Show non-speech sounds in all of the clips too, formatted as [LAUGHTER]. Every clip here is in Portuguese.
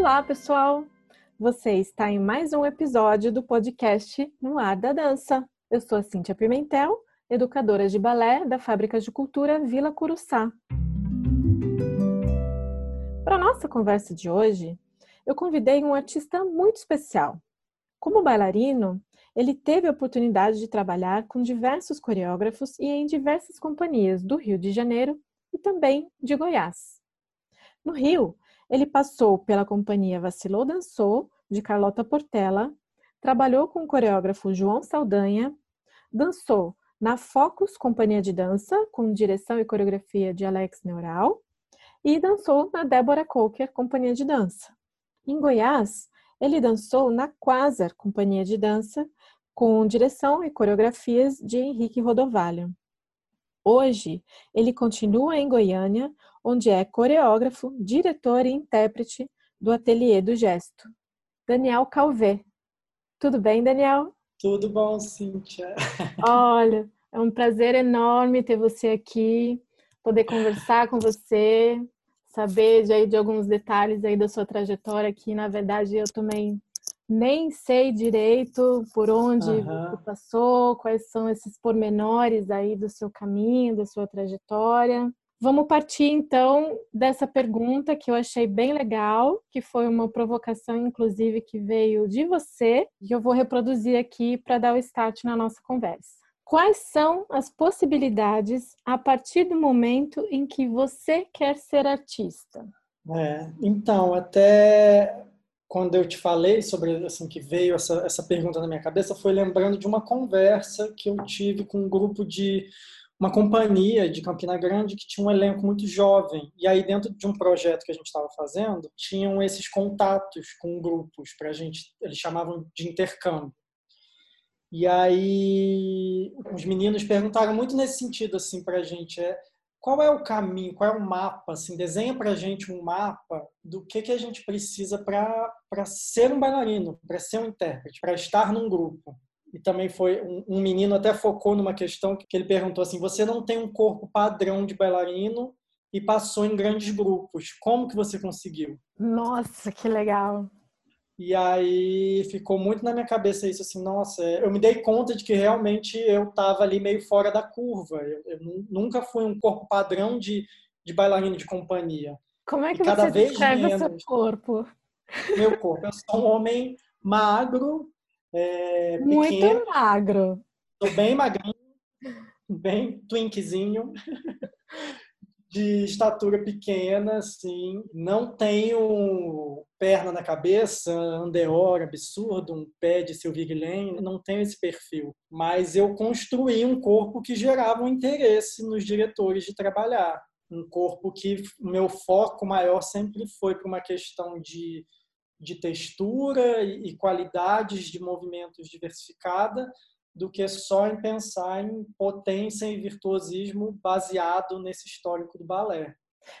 Olá, pessoal! Você está em mais um episódio do podcast No Ar da Dança. Eu sou a Cíntia Pimentel, educadora de balé da Fábrica de Cultura Vila Curuçá. Para nossa conversa de hoje, eu convidei um artista muito especial. Como bailarino, ele teve a oportunidade de trabalhar com diversos coreógrafos e em diversas companhias do Rio de Janeiro e também de Goiás. No Rio, ele passou pela companhia Vacilou Dançou, de Carlota Portela, trabalhou com o coreógrafo João Saldanha, dançou na Focus Companhia de Dança, com direção e coreografia de Alex Neural, e dançou na Débora Coker Companhia de Dança. Em Goiás, ele dançou na Quasar Companhia de Dança, com direção e coreografias de Henrique Rodovalho. Hoje, ele continua em Goiânia, onde é coreógrafo, diretor e intérprete do Ateliê do Gesto. Daniel Calvé. Tudo bem, Daniel? Tudo bom, Cíntia. [LAUGHS] Olha, é um prazer enorme ter você aqui, poder conversar com você, saber de, aí, de alguns detalhes aí da sua trajetória, que na verdade eu também nem sei direito por onde uhum. você passou, quais são esses pormenores aí do seu caminho, da sua trajetória. Vamos partir então dessa pergunta que eu achei bem legal, que foi uma provocação, inclusive, que veio de você, e eu vou reproduzir aqui para dar o start na nossa conversa. Quais são as possibilidades a partir do momento em que você quer ser artista? É, então, até quando eu te falei sobre assim que veio essa, essa pergunta na minha cabeça foi lembrando de uma conversa que eu tive com um grupo de uma companhia de Campina Grande que tinha um elenco muito jovem. E aí dentro de um projeto que a gente estava fazendo tinham esses contatos com grupos para a gente eles chamavam de intercâmbio. E aí os meninos perguntaram muito nesse sentido assim para a gente é qual é o caminho, qual é o mapa, assim, desenha para a gente um mapa do que, que a gente precisa para ser um bailarino, para ser um intérprete, para estar num grupo. E também foi um, um, menino até focou numa questão que ele perguntou assim: você não tem um corpo padrão de bailarino e passou em grandes grupos, como que você conseguiu? Nossa, que legal! E aí ficou muito na minha cabeça isso assim, nossa, eu me dei conta de que realmente eu estava ali meio fora da curva. Eu, eu, nunca fui um corpo padrão de, de bailarino de companhia. Como é que e cada você vez descreve menos, seu corpo? Meu corpo, eu sou um homem magro, é, muito pequeno, magro. Tô bem magrinho, bem twinkzinho de estatura pequena, assim, não tenho perna na cabeça, andeor absurdo, um pé de Sylvie Guillain, não tenho esse perfil. Mas eu construí um corpo que gerava um interesse nos diretores de trabalhar. Um corpo que o meu foco maior sempre foi para uma questão de, de textura e, e qualidades de movimentos diversificada, do que só em pensar em potência e virtuosismo baseado nesse histórico do balé.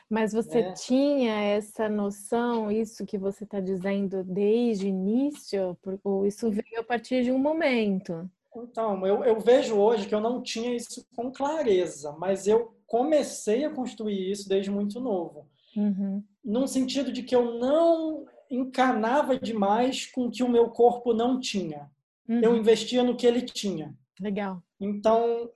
Mas você né? tinha essa noção, isso que você está dizendo desde o início, ou isso veio a partir de um momento? Então, eu, eu vejo hoje que eu não tinha isso com clareza, mas eu comecei a construir isso desde muito novo. Uhum. Num sentido de que eu não encanava demais com o que o meu corpo não tinha uhum. eu investia no que ele tinha. Legal. Então,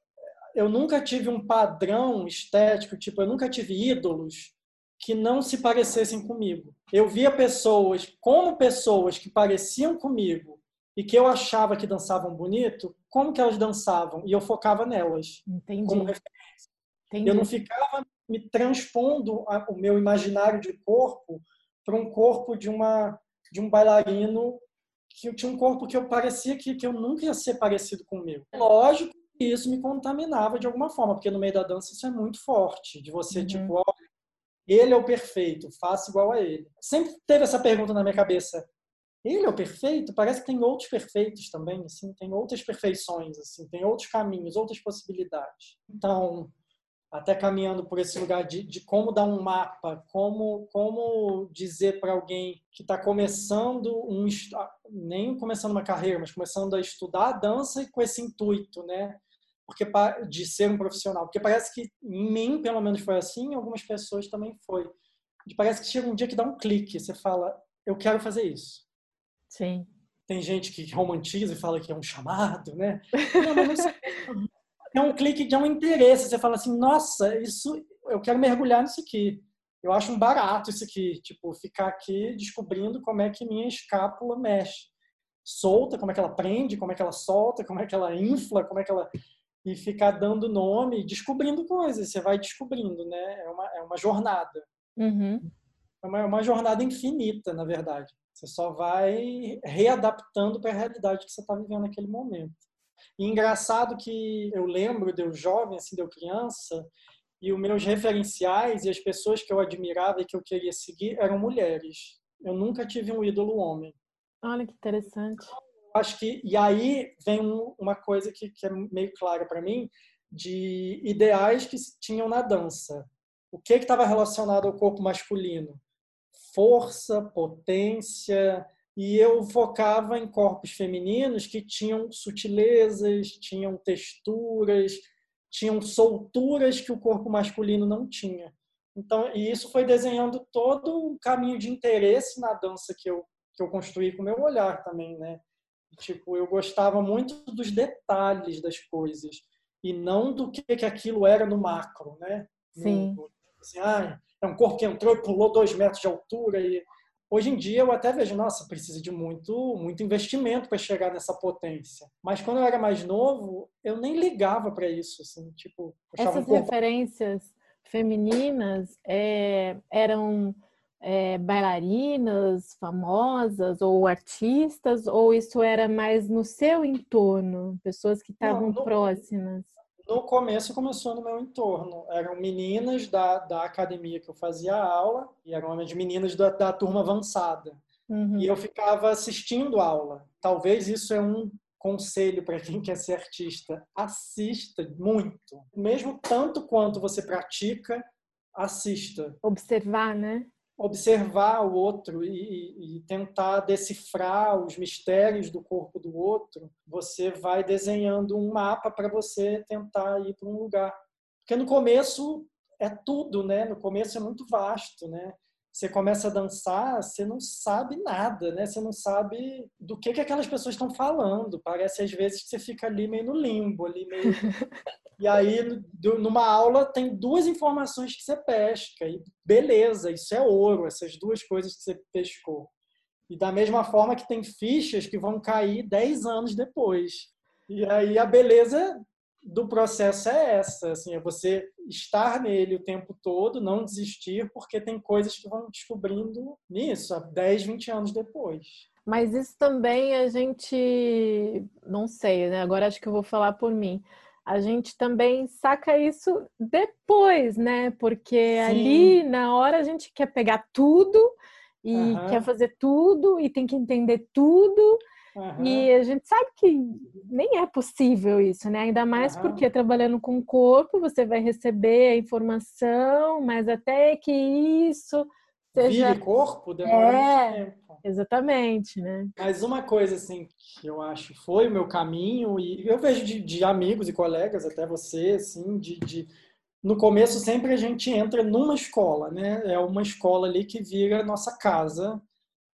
eu nunca tive um padrão estético, tipo, eu nunca tive ídolos que não se parecessem comigo. Eu via pessoas como pessoas que pareciam comigo e que eu achava que dançavam bonito, como que elas dançavam e eu focava nelas Entendi. como referência. Entendi. Eu não ficava me transpondo o meu imaginário de corpo para um corpo de uma de um bailarino que eu tinha um corpo que eu parecia que, que eu nunca ia ser parecido com o meu. Lógico que isso me contaminava de alguma forma, porque no meio da dança isso é muito forte, de você, uhum. tipo, ele é o perfeito, faça igual a ele. Sempre teve essa pergunta na minha cabeça, ele é o perfeito? Parece que tem outros perfeitos também, assim, tem outras perfeições, assim, tem outros caminhos, outras possibilidades. Então, até caminhando por esse lugar de, de como dar um mapa, como, como dizer para alguém que está começando um nem começando uma carreira, mas começando a estudar a dança com esse intuito, né? Porque de ser um profissional, porque parece que em mim, pelo menos foi assim, em algumas pessoas também foi. E parece que chega um dia que dá um clique, você fala, eu quero fazer isso. Sim. Tem gente que romantiza e fala que é um chamado, né? [LAUGHS] Não, mas é um clique de um interesse. Você fala assim, nossa, isso eu quero mergulhar nisso aqui. Eu acho um barato isso aqui, tipo, ficar aqui descobrindo como é que minha escápula mexe. Solta, como é que ela prende, como é que ela solta, como é que ela infla, como é que ela e ficar dando nome, descobrindo coisas. Você vai descobrindo, né? É uma, é uma jornada. Uhum. É uma, é uma jornada infinita, na verdade. Você só vai readaptando para a realidade que você está vivendo naquele momento. E engraçado que eu lembro de eu jovem, assim, de eu criança, e os meus referenciais e as pessoas que eu admirava e que eu queria seguir eram mulheres. Eu nunca tive um ídolo homem. Olha que interessante. Acho que e aí vem uma coisa que, que é meio clara para mim de ideais que tinham na dança. O que estava relacionado ao corpo masculino? Força, potência, e eu focava em corpos femininos que tinham sutilezas, tinham texturas, tinham solturas que o corpo masculino não tinha. Então, e isso foi desenhando todo o caminho de interesse na dança que eu que eu construí com o meu olhar também, né? Tipo, eu gostava muito dos detalhes das coisas e não do que que aquilo era no macro, né? Sim. No, assim, ah, é um corpo que entrou e pulou dois metros de altura e Hoje em dia eu até vejo, nossa, precisa de muito, muito investimento para chegar nessa potência. Mas quando eu era mais novo, eu nem ligava para isso, assim, tipo. Essas um referências femininas é, eram é, bailarinas famosas ou artistas, ou isso era mais no seu entorno, pessoas que estavam próximas? No começo começou no meu entorno. Eram meninas da, da academia que eu fazia aula, e eram as meninas da, da turma avançada. Uhum. E eu ficava assistindo aula. Talvez isso é um conselho para quem quer ser artista. Assista muito. Mesmo tanto quanto você pratica, assista. Observar, né? Observar o outro e, e, tentar decifrar os mistérios do corpo do outro, você vai desenhando um mapa para você tentar ir para um lugar. Porque no começo é tudo, né? No começo é muito vasto, né? Você começa a dançar, você não sabe nada, né? Você não sabe do que, que aquelas pessoas estão falando. Parece às vezes que você fica ali meio no limbo, ali meio [LAUGHS] E aí, numa aula, tem duas informações que você pesca. E beleza, isso é ouro, essas duas coisas que você pescou. E da mesma forma que tem fichas que vão cair 10 anos depois. E aí a beleza do processo é essa, assim, é você estar nele o tempo todo, não desistir, porque tem coisas que vão descobrindo nisso, 10, 20 anos depois. Mas isso também a gente, não sei, né? Agora acho que eu vou falar por mim a gente também saca isso depois, né? Porque Sim. ali na hora a gente quer pegar tudo e uhum. quer fazer tudo e tem que entender tudo. Uhum. E a gente sabe que nem é possível isso, né? Ainda mais uhum. porque trabalhando com o corpo você vai receber a informação, mas até que isso seja. Vire corpo demora é, tempo. Exatamente, né? Mas uma coisa assim que eu acho foi o meu caminho e eu vejo de, de amigos e colegas, até você, assim, de, de, no começo sempre a gente entra numa escola, né? É uma escola ali que vira nossa casa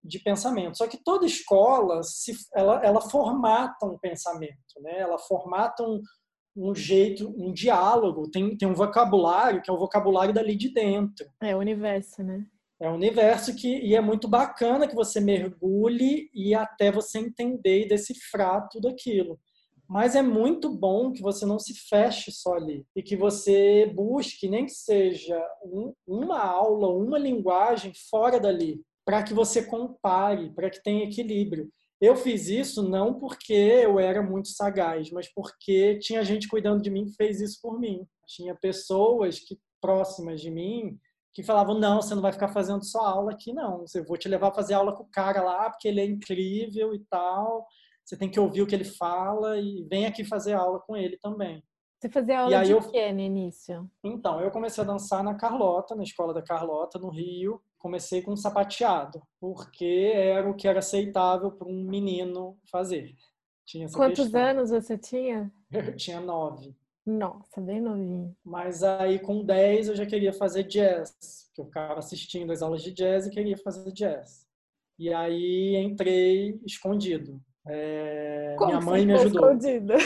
de pensamento. Só que toda escola se, ela, ela formata um pensamento, né? Ela formata um, um jeito, um diálogo, tem, tem um vocabulário que é o vocabulário dali de dentro. É o universo, né? É um universo que e é muito bacana que você mergulhe e até você entender e decifrar tudo aquilo. Mas é muito bom que você não se feche só ali e que você busque, nem que seja um, uma aula, uma linguagem fora dali, para que você compare, para que tenha equilíbrio. Eu fiz isso não porque eu era muito sagaz, mas porque tinha gente cuidando de mim que fez isso por mim. Tinha pessoas que próximas de mim que falavam: não, você não vai ficar fazendo só aula aqui, não. Eu vou te levar a fazer aula com o cara lá, porque ele é incrível e tal. Você tem que ouvir o que ele fala e vem aqui fazer aula com ele também. Você fazia aula de eu... quê no início? Então, eu comecei a dançar na Carlota, na escola da Carlota, no Rio. Comecei com sapateado, porque era o que era aceitável para um menino fazer. Quantos questão. anos você tinha? Eu tinha nove. Nossa, bem novinho. Mas aí com 10 eu já queria fazer jazz, que eu ficava assistindo as aulas de jazz e queria fazer jazz. E aí entrei escondido. É, minha mãe me ajudou. Escondida?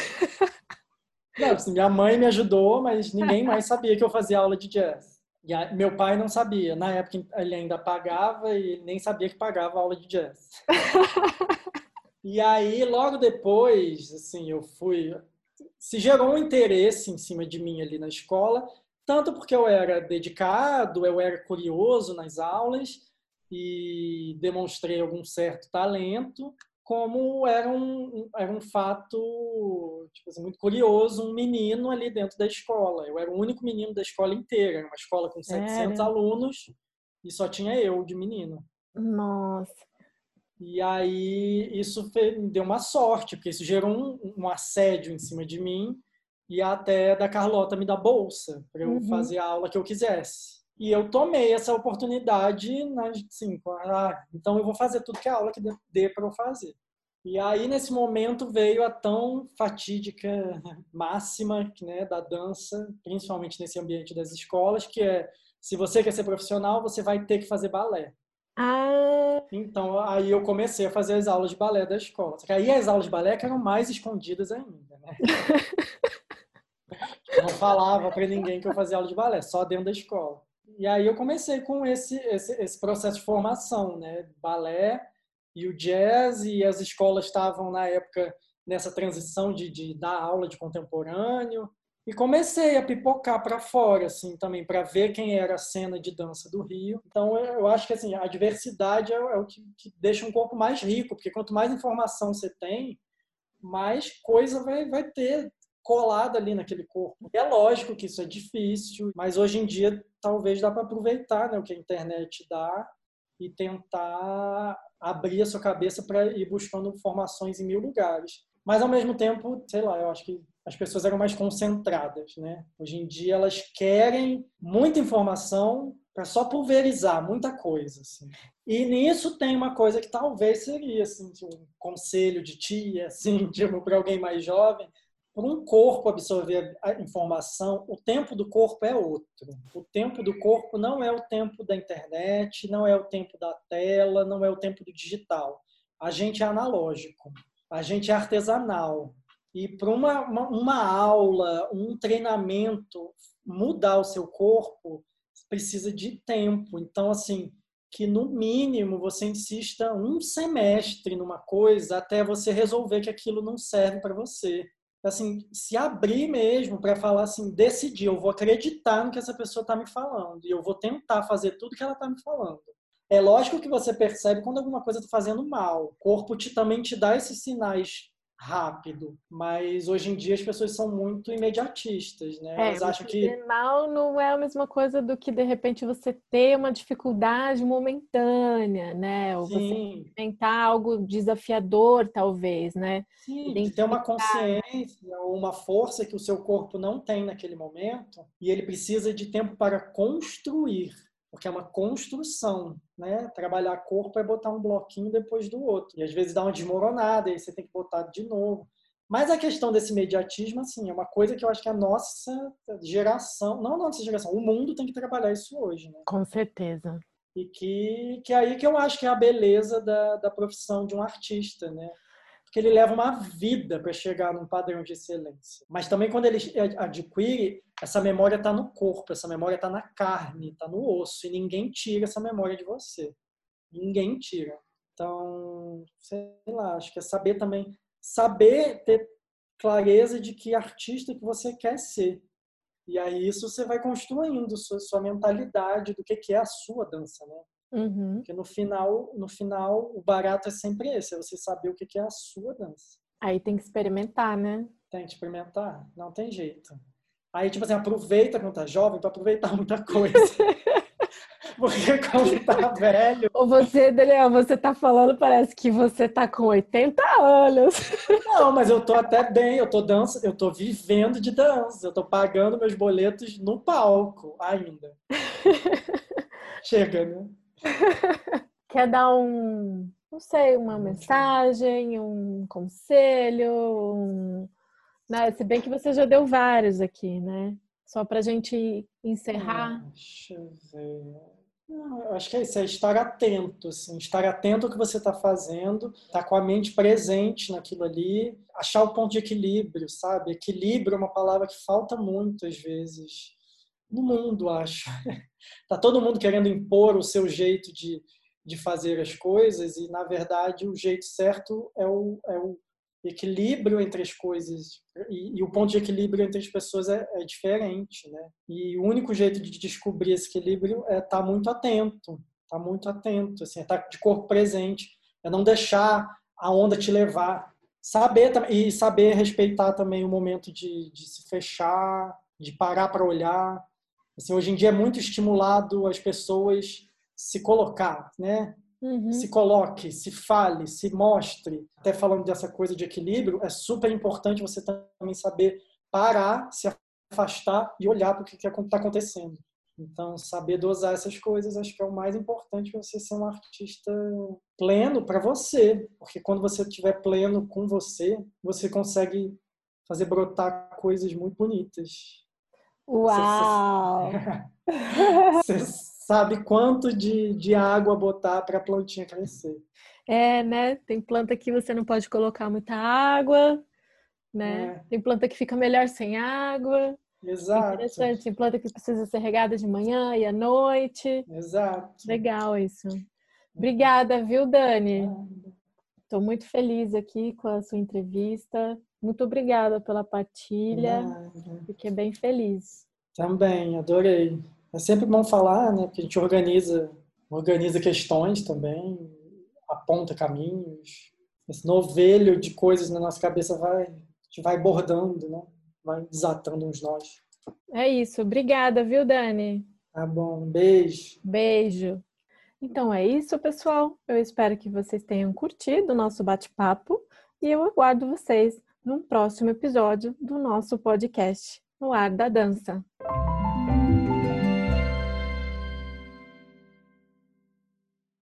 Não, assim, minha mãe me ajudou, mas ninguém mais sabia que eu fazia aula de jazz. E meu pai não sabia. Na época ele ainda pagava e nem sabia que pagava aula de jazz. [LAUGHS] e aí, logo depois, assim, eu fui. Se gerou um interesse em cima de mim ali na escola, tanto porque eu era dedicado, eu era curioso nas aulas e demonstrei algum certo talento, como era um, era um fato tipo assim, muito curioso, um menino ali dentro da escola. Eu era o único menino da escola inteira, era uma escola com 700 alunos e só tinha eu de menino. Nossa. E aí isso me deu uma sorte, porque isso gerou um, um, assédio em cima de mim e até da Carlota me dar bolsa para eu uhum. fazer a aula que eu quisesse. E eu tomei essa oportunidade, né, assim, ah, então eu vou fazer tudo que a aula que dê para eu fazer. E aí, nesse momento, veio a tão fatídica [LAUGHS] máxima né, da dança, principalmente nesse ambiente das escolas, que é, se você quer ser profissional, você vai ter que fazer balé. Ah. Então, aí eu comecei a fazer as aulas de balé da escola. Só que aí as aulas de balé eram mais escondidas ainda, né? [LAUGHS] não falava para ninguém que eu fazia aula de balé, só dentro da escola. E aí eu comecei com esse, esse, esse processo de formação, né? Balé e o jazz, e as escolas estavam, na época, nessa transição de, de dar aula de contemporâneo. E comecei a pipocar para fora, assim, também, para ver quem era a cena de dança do Rio. Então, eu acho que, assim, a diversidade é, é o que, que deixa um corpo mais rico, porque quanto mais informação você tem, mais coisa vai, vai ter colada ali naquele corpo. É lógico que isso é difícil, mas hoje em dia talvez dá para aproveitar né, o que a internet dá e tentar abrir a sua cabeça para ir buscando informações em mil lugares. Mas ao mesmo tempo, sei lá, eu acho que as pessoas eram mais concentradas, né? Hoje em dia elas querem muita informação para só pulverizar muita coisa, assim. E nisso tem uma coisa que talvez seria assim, um conselho de tia, assim, [LAUGHS] tipo, para alguém mais jovem, para um corpo absorver a informação, o tempo do corpo é outro. O tempo do corpo não é o tempo da internet, não é o tempo da tela, não é o tempo do digital. A gente é analógico, a gente é artesanal. E para uma, uma, uma aula, um treinamento, mudar o seu corpo, precisa de tempo. Então, assim, que no mínimo você insista um semestre numa coisa até você resolver que aquilo não serve para você assim, se abrir mesmo para falar assim, decidir, eu vou acreditar no que essa pessoa está me falando e eu vou tentar fazer tudo que ela está me falando. É lógico que você percebe quando alguma coisa está fazendo mal. O corpo te, também te dá esses sinais rápido, mas hoje em dia as pessoas são muito imediatistas, né? É, Elas acham que mal não é a mesma coisa do que de repente você ter uma dificuldade momentânea, né? Ou Sim. você tentar algo desafiador, talvez, né? Sim, de ter uma consciência ou uma força que o seu corpo não tem naquele momento e ele precisa de tempo para construir porque é uma construção, né? Trabalhar corpo é botar um bloquinho depois do outro. E às vezes dá uma desmoronada, e aí você tem que botar de novo. Mas a questão desse mediatismo, assim, é uma coisa que eu acho que a nossa geração, não a nossa geração, o mundo tem que trabalhar isso hoje, né? Com certeza. E que, que é aí que eu acho que é a beleza da, da profissão de um artista, né? Porque ele leva uma vida para chegar num padrão de excelência. Mas também quando ele adquire, essa memória está no corpo, essa memória está na carne, está no osso, e ninguém tira essa memória de você. Ninguém tira. Então, sei lá, acho que é saber também, saber ter clareza de que artista que você quer ser. E aí isso você vai construindo sua, sua mentalidade do que, que é a sua dança, né? Uhum. Porque no final, no final, o barato é sempre esse, é você saber o que, que é a sua dança. Aí tem que experimentar, né? Tem que experimentar, não tem jeito. Aí, tipo assim, aproveita quando tá jovem para aproveitar [LAUGHS] muita coisa. Porque quando tá velho. Ou você, Daniel, você tá falando, parece que você tá com 80 anos. Não, mas eu tô até bem, eu tô dança, eu tô vivendo de dança, eu tô pagando meus boletos no palco ainda. Chega, né? [LAUGHS] Quer dar um, não sei, uma mensagem, um conselho, um né? Se bem que você já deu vários aqui, né? Só para a gente encerrar. Ah, deixa eu ver. Eu acho que é isso, é estar atento, assim, estar atento ao que você está fazendo, estar tá com a mente presente naquilo ali, achar o ponto de equilíbrio, sabe? Equilíbrio é uma palavra que falta muito às vezes no mundo, acho. [LAUGHS] Tá todo mundo querendo impor o seu jeito de, de fazer as coisas e, na verdade, o jeito certo é o, é o equilíbrio entre as coisas e, e, o ponto de equilíbrio entre as pessoas é, é, diferente, né? E o único jeito de descobrir esse equilíbrio é estar tá muito atento, estar tá muito atento, assim, é estar tá de corpo presente, é não deixar a onda te levar, saber e saber respeitar também o momento de, de se fechar, de parar para olhar. Assim, hoje em dia é muito estimulado as pessoas se colocar, né? Uhum. Se coloque, se fale, se mostre. Até falando dessa coisa de equilíbrio, é super importante você também saber parar, se afastar e olhar para o que está acontecendo. Então, saber dosar essas coisas acho que é o mais importante para você ser um artista pleno para você. Porque quando você estiver pleno com você, você consegue fazer brotar coisas muito bonitas. Uau! Você, você [LAUGHS] [LAUGHS] sabe quanto de, de água botar para a plantinha crescer. É, né? Tem planta que você não pode colocar muita água, né? É. Tem planta que fica melhor sem água. Exato. Interessante. Tem planta que precisa ser regada de manhã e à noite. Exato. Legal isso. Obrigada, viu, Dani? Estou muito feliz aqui com a sua entrevista. Muito obrigada pela partilha. Fiquei bem feliz. Também, adorei. É sempre bom falar, né? Porque a gente organiza, organiza questões também, aponta caminhos. Esse novelho de coisas na nossa cabeça vai, a gente vai bordando, né? Vai desatando uns nós. É isso. Obrigada, viu, Dani? Tá bom. Beijo. Beijo. Então é isso, pessoal. Eu espero que vocês tenham curtido o nosso bate-papo e eu aguardo vocês num próximo episódio do nosso podcast No Ar da Dança.